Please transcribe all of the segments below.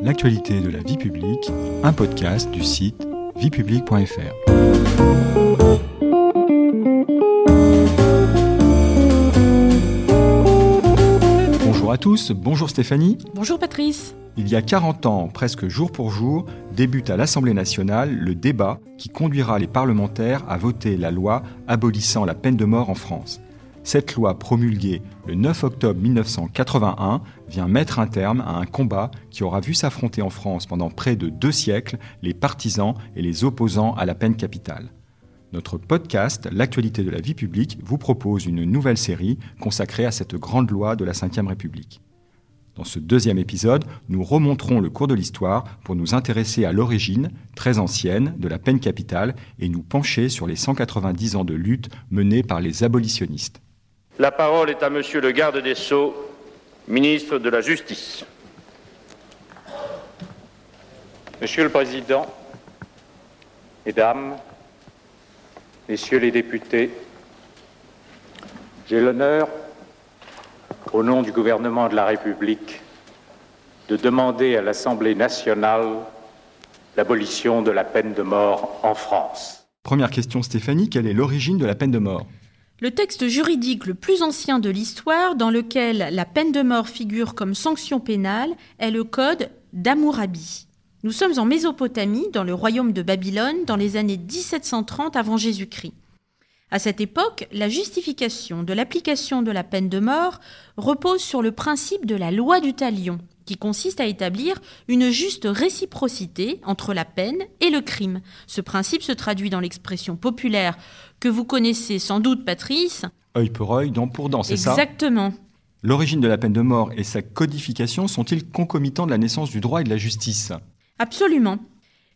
L'actualité de la vie publique, un podcast du site viepublique.fr. Bonjour à tous, bonjour Stéphanie. Bonjour Patrice. Il y a 40 ans, presque jour pour jour, débute à l'Assemblée nationale le débat qui conduira les parlementaires à voter la loi abolissant la peine de mort en France. Cette loi promulguée le 9 octobre 1981 vient mettre un terme à un combat qui aura vu s'affronter en France pendant près de deux siècles les partisans et les opposants à la peine capitale. Notre podcast, L'actualité de la vie publique, vous propose une nouvelle série consacrée à cette grande loi de la Ve République. Dans ce deuxième épisode, nous remonterons le cours de l'histoire pour nous intéresser à l'origine, très ancienne, de la peine capitale et nous pencher sur les 190 ans de lutte menée par les abolitionnistes. La parole est à Monsieur le garde des Sceaux, ministre de la Justice. Monsieur le Président, Mesdames, Messieurs les députés, j'ai l'honneur, au nom du gouvernement de la République, de demander à l'Assemblée nationale l'abolition de la peine de mort en France. Première question Stéphanie, quelle est l'origine de la peine de mort? Le texte juridique le plus ancien de l'histoire dans lequel la peine de mort figure comme sanction pénale est le Code d'Amourabi. Nous sommes en Mésopotamie, dans le royaume de Babylone, dans les années 1730 avant Jésus-Christ. À cette époque, la justification de l'application de la peine de mort repose sur le principe de la loi du talion, qui consiste à établir une juste réciprocité entre la peine et le crime. Ce principe se traduit dans l'expression populaire que vous connaissez sans doute, Patrice. Œil pour œil, dent pour dent, c'est ça? Exactement. L'origine de la peine de mort et sa codification sont-ils concomitants de la naissance du droit et de la justice? Absolument.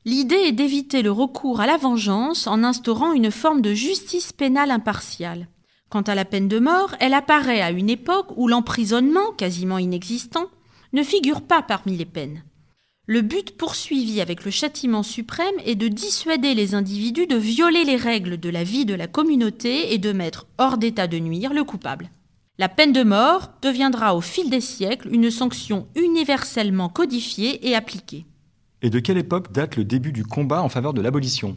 L'idée est d'éviter le recours à la vengeance en instaurant une forme de justice pénale impartiale. Quant à la peine de mort, elle apparaît à une époque où l'emprisonnement, quasiment inexistant, ne figure pas parmi les peines. Le but poursuivi avec le châtiment suprême est de dissuader les individus de violer les règles de la vie de la communauté et de mettre hors d'état de nuire le coupable. La peine de mort deviendra au fil des siècles une sanction universellement codifiée et appliquée. Et de quelle époque date le début du combat en faveur de l'abolition?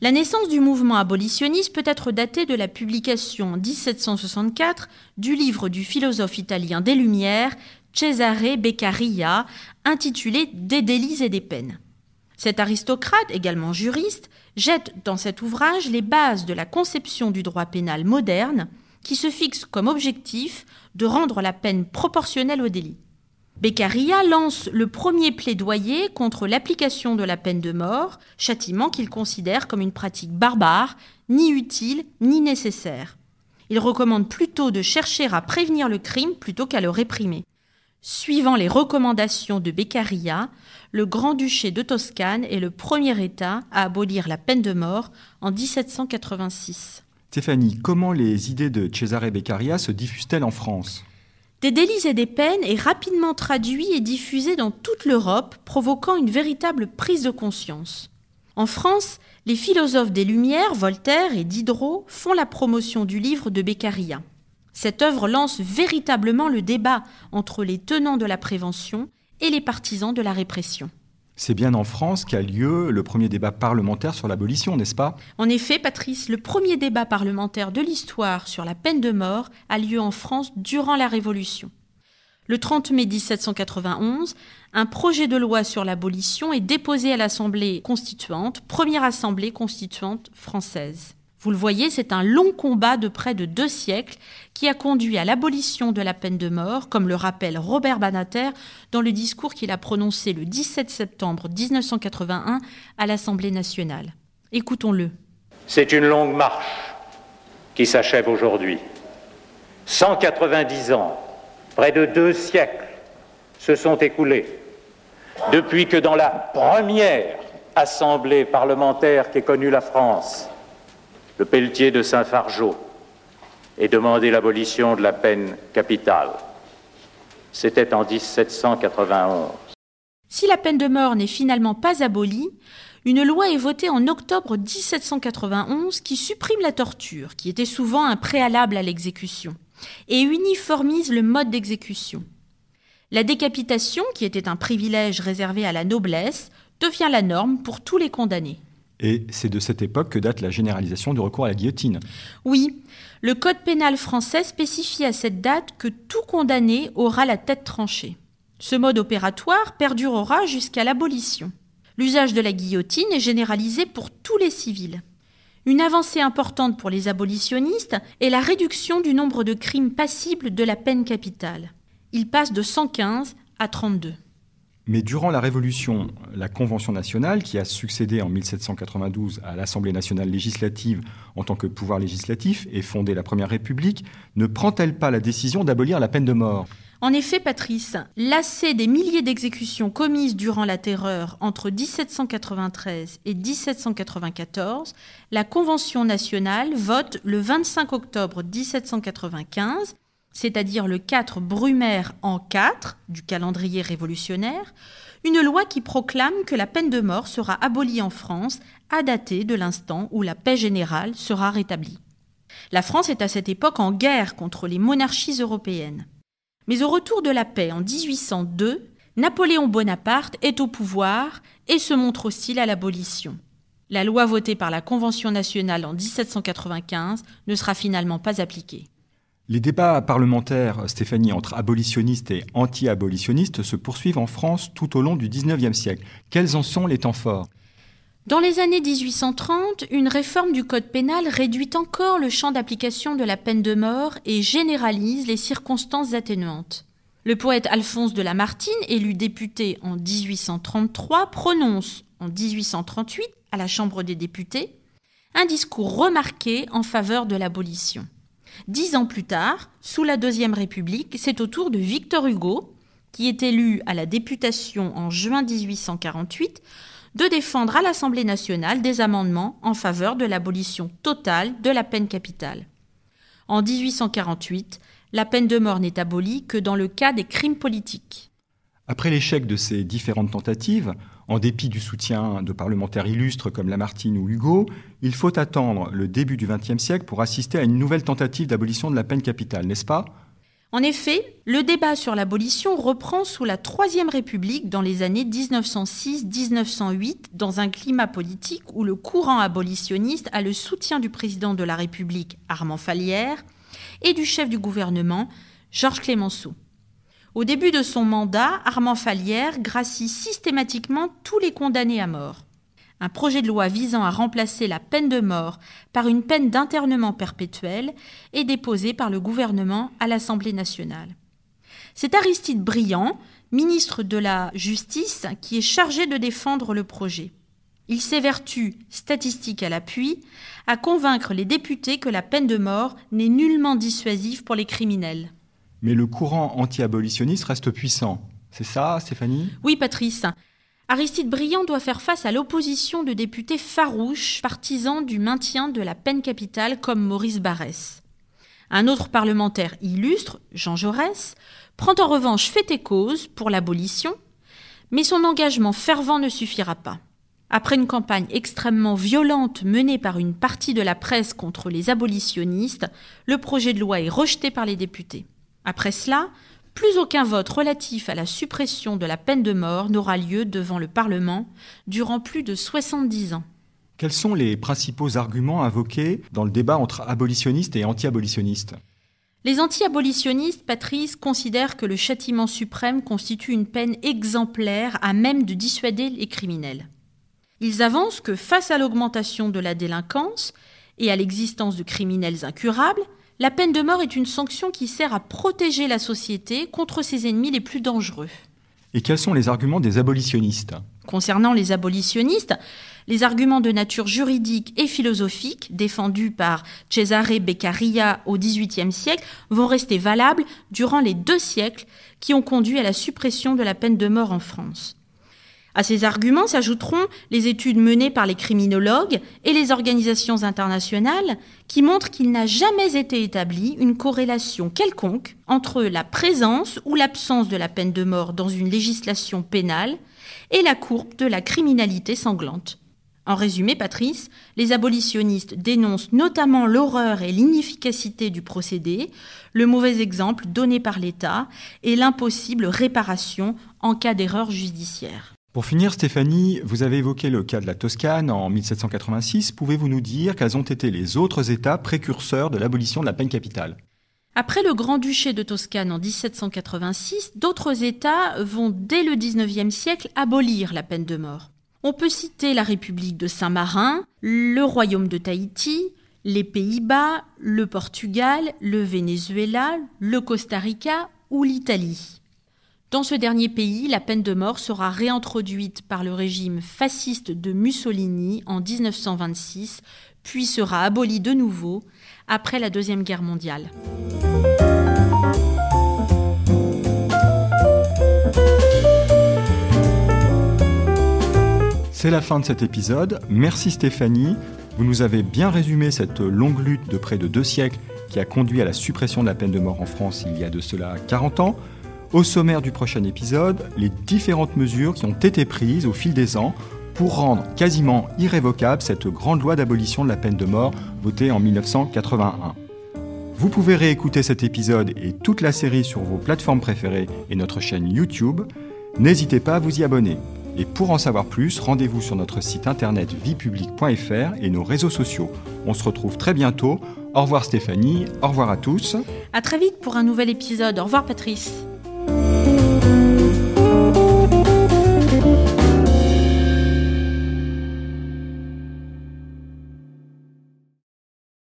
La naissance du mouvement abolitionniste peut être datée de la publication en 1764 du livre du philosophe italien des Lumières, Cesare Beccaria, intitulé Des délits et des peines. Cet aristocrate, également juriste, jette dans cet ouvrage les bases de la conception du droit pénal moderne, qui se fixe comme objectif de rendre la peine proportionnelle au délit. Beccaria lance le premier plaidoyer contre l'application de la peine de mort, châtiment qu'il considère comme une pratique barbare, ni utile ni nécessaire. Il recommande plutôt de chercher à prévenir le crime plutôt qu'à le réprimer. Suivant les recommandations de Beccaria, le Grand-Duché de Toscane est le premier État à abolir la peine de mort en 1786. Stéphanie, comment les idées de Cesare Beccaria se diffusent-elles en France? Des délits et des peines est rapidement traduit et diffusé dans toute l'Europe, provoquant une véritable prise de conscience. En France, les philosophes des Lumières, Voltaire et Diderot, font la promotion du livre de Beccaria. Cette œuvre lance véritablement le débat entre les tenants de la prévention et les partisans de la répression. C'est bien en France qu'a lieu le premier débat parlementaire sur l'abolition, n'est-ce pas? En effet, Patrice, le premier débat parlementaire de l'histoire sur la peine de mort a lieu en France durant la Révolution. Le 30 mai 1791, un projet de loi sur l'abolition est déposé à l'Assemblée constituante, première assemblée constituante française. Vous le voyez, c'est un long combat de près de deux siècles qui a conduit à l'abolition de la peine de mort, comme le rappelle Robert Banater dans le discours qu'il a prononcé le 17 septembre 1981 à l'Assemblée nationale. Écoutons-le. C'est une longue marche qui s'achève aujourd'hui. 190 ans, près de deux siècles, se sont écoulés depuis que dans la première assemblée parlementaire qu'ait connue la France, le Pelletier de Saint-Fargeau et demandé l'abolition de la peine capitale. C'était en 1791. Si la peine de mort n'est finalement pas abolie, une loi est votée en octobre 1791 qui supprime la torture, qui était souvent un préalable à l'exécution, et uniformise le mode d'exécution. La décapitation, qui était un privilège réservé à la noblesse, devient la norme pour tous les condamnés. Et c'est de cette époque que date la généralisation du recours à la guillotine. Oui, le Code pénal français spécifie à cette date que tout condamné aura la tête tranchée. Ce mode opératoire perdurera jusqu'à l'abolition. L'usage de la guillotine est généralisé pour tous les civils. Une avancée importante pour les abolitionnistes est la réduction du nombre de crimes passibles de la peine capitale. Il passe de 115 à 32. Mais durant la Révolution, la Convention nationale, qui a succédé en 1792 à l'Assemblée nationale législative en tant que pouvoir législatif et fondé la Première République, ne prend-elle pas la décision d'abolir la peine de mort? En effet, Patrice, lassé des milliers d'exécutions commises durant la Terreur entre 1793 et 1794, la Convention nationale vote le 25 octobre 1795 c'est-à-dire le 4 Brumaire en 4 du calendrier révolutionnaire, une loi qui proclame que la peine de mort sera abolie en France à dater de l'instant où la paix générale sera rétablie. La France est à cette époque en guerre contre les monarchies européennes. Mais au retour de la paix en 1802, Napoléon Bonaparte est au pouvoir et se montre hostile à l'abolition. La loi votée par la Convention nationale en 1795 ne sera finalement pas appliquée. Les débats parlementaires, Stéphanie, entre abolitionnistes et anti-abolitionnistes se poursuivent en France tout au long du XIXe siècle. Quels en sont les temps forts? Dans les années 1830, une réforme du Code pénal réduit encore le champ d'application de la peine de mort et généralise les circonstances atténuantes. Le poète Alphonse de Lamartine, élu député en 1833, prononce en 1838 à la Chambre des députés un discours remarqué en faveur de l'abolition. Dix ans plus tard, sous la Deuxième République, c'est au tour de Victor Hugo, qui est élu à la députation en juin 1848, de défendre à l'Assemblée nationale des amendements en faveur de l'abolition totale de la peine capitale. En 1848, la peine de mort n'est abolie que dans le cas des crimes politiques. Après l'échec de ces différentes tentatives, en dépit du soutien de parlementaires illustres comme Lamartine ou Hugo, il faut attendre le début du XXe siècle pour assister à une nouvelle tentative d'abolition de la peine capitale, n'est-ce pas? En effet, le débat sur l'abolition reprend sous la Troisième République dans les années 1906-1908 dans un climat politique où le courant abolitionniste a le soutien du président de la République, Armand Fallière, et du chef du gouvernement, Georges Clémenceau. Au début de son mandat, Armand Fallière gracie systématiquement tous les condamnés à mort. Un projet de loi visant à remplacer la peine de mort par une peine d'internement perpétuel est déposé par le gouvernement à l'Assemblée nationale. C'est Aristide Briand, ministre de la Justice, qui est chargé de défendre le projet. Il s'évertue, statistique à l'appui, à convaincre les députés que la peine de mort n'est nullement dissuasive pour les criminels. Mais le courant anti-abolitionniste reste puissant. C'est ça, Stéphanie? Oui, Patrice. Aristide Briand doit faire face à l'opposition de députés farouches, partisans du maintien de la peine capitale comme Maurice Barrès. Un autre parlementaire illustre, Jean Jaurès, prend en revanche fait et cause pour l'abolition, mais son engagement fervent ne suffira pas. Après une campagne extrêmement violente menée par une partie de la presse contre les abolitionnistes, le projet de loi est rejeté par les députés. Après cela, plus aucun vote relatif à la suppression de la peine de mort n'aura lieu devant le Parlement durant plus de 70 ans. Quels sont les principaux arguments invoqués dans le débat entre abolitionnistes et anti-abolitionnistes? Les anti-abolitionnistes, Patrice, considèrent que le châtiment suprême constitue une peine exemplaire à même de dissuader les criminels. Ils avancent que face à l'augmentation de la délinquance et à l'existence de criminels incurables, la peine de mort est une sanction qui sert à protéger la société contre ses ennemis les plus dangereux. Et quels sont les arguments des abolitionnistes Concernant les abolitionnistes, les arguments de nature juridique et philosophique défendus par Cesare Beccaria au XVIIIe siècle vont rester valables durant les deux siècles qui ont conduit à la suppression de la peine de mort en France. À ces arguments s'ajouteront les études menées par les criminologues et les organisations internationales qui montrent qu'il n'a jamais été établi une corrélation quelconque entre la présence ou l'absence de la peine de mort dans une législation pénale et la courbe de la criminalité sanglante. En résumé, Patrice, les abolitionnistes dénoncent notamment l'horreur et l'inefficacité du procédé, le mauvais exemple donné par l'État et l'impossible réparation en cas d'erreur judiciaire. Pour finir, Stéphanie, vous avez évoqué le cas de la Toscane en 1786. Pouvez-vous nous dire quels ont été les autres États précurseurs de l'abolition de la peine capitale? Après le Grand-Duché de Toscane en 1786, d'autres États vont dès le XIXe siècle abolir la peine de mort. On peut citer la République de Saint-Marin, le Royaume de Tahiti, les Pays-Bas, le Portugal, le Venezuela, le Costa Rica ou l'Italie. Dans ce dernier pays, la peine de mort sera réintroduite par le régime fasciste de Mussolini en 1926, puis sera abolie de nouveau après la Deuxième Guerre mondiale. C'est la fin de cet épisode. Merci Stéphanie. Vous nous avez bien résumé cette longue lutte de près de deux siècles qui a conduit à la suppression de la peine de mort en France il y a de cela 40 ans. Au sommaire du prochain épisode, les différentes mesures qui ont été prises au fil des ans pour rendre quasiment irrévocable cette grande loi d'abolition de la peine de mort votée en 1981. Vous pouvez réécouter cet épisode et toute la série sur vos plateformes préférées et notre chaîne YouTube. N'hésitez pas à vous y abonner. Et pour en savoir plus, rendez-vous sur notre site internet viepublic.fr et nos réseaux sociaux. On se retrouve très bientôt. Au revoir Stéphanie, au revoir à tous. À très vite pour un nouvel épisode. Au revoir Patrice.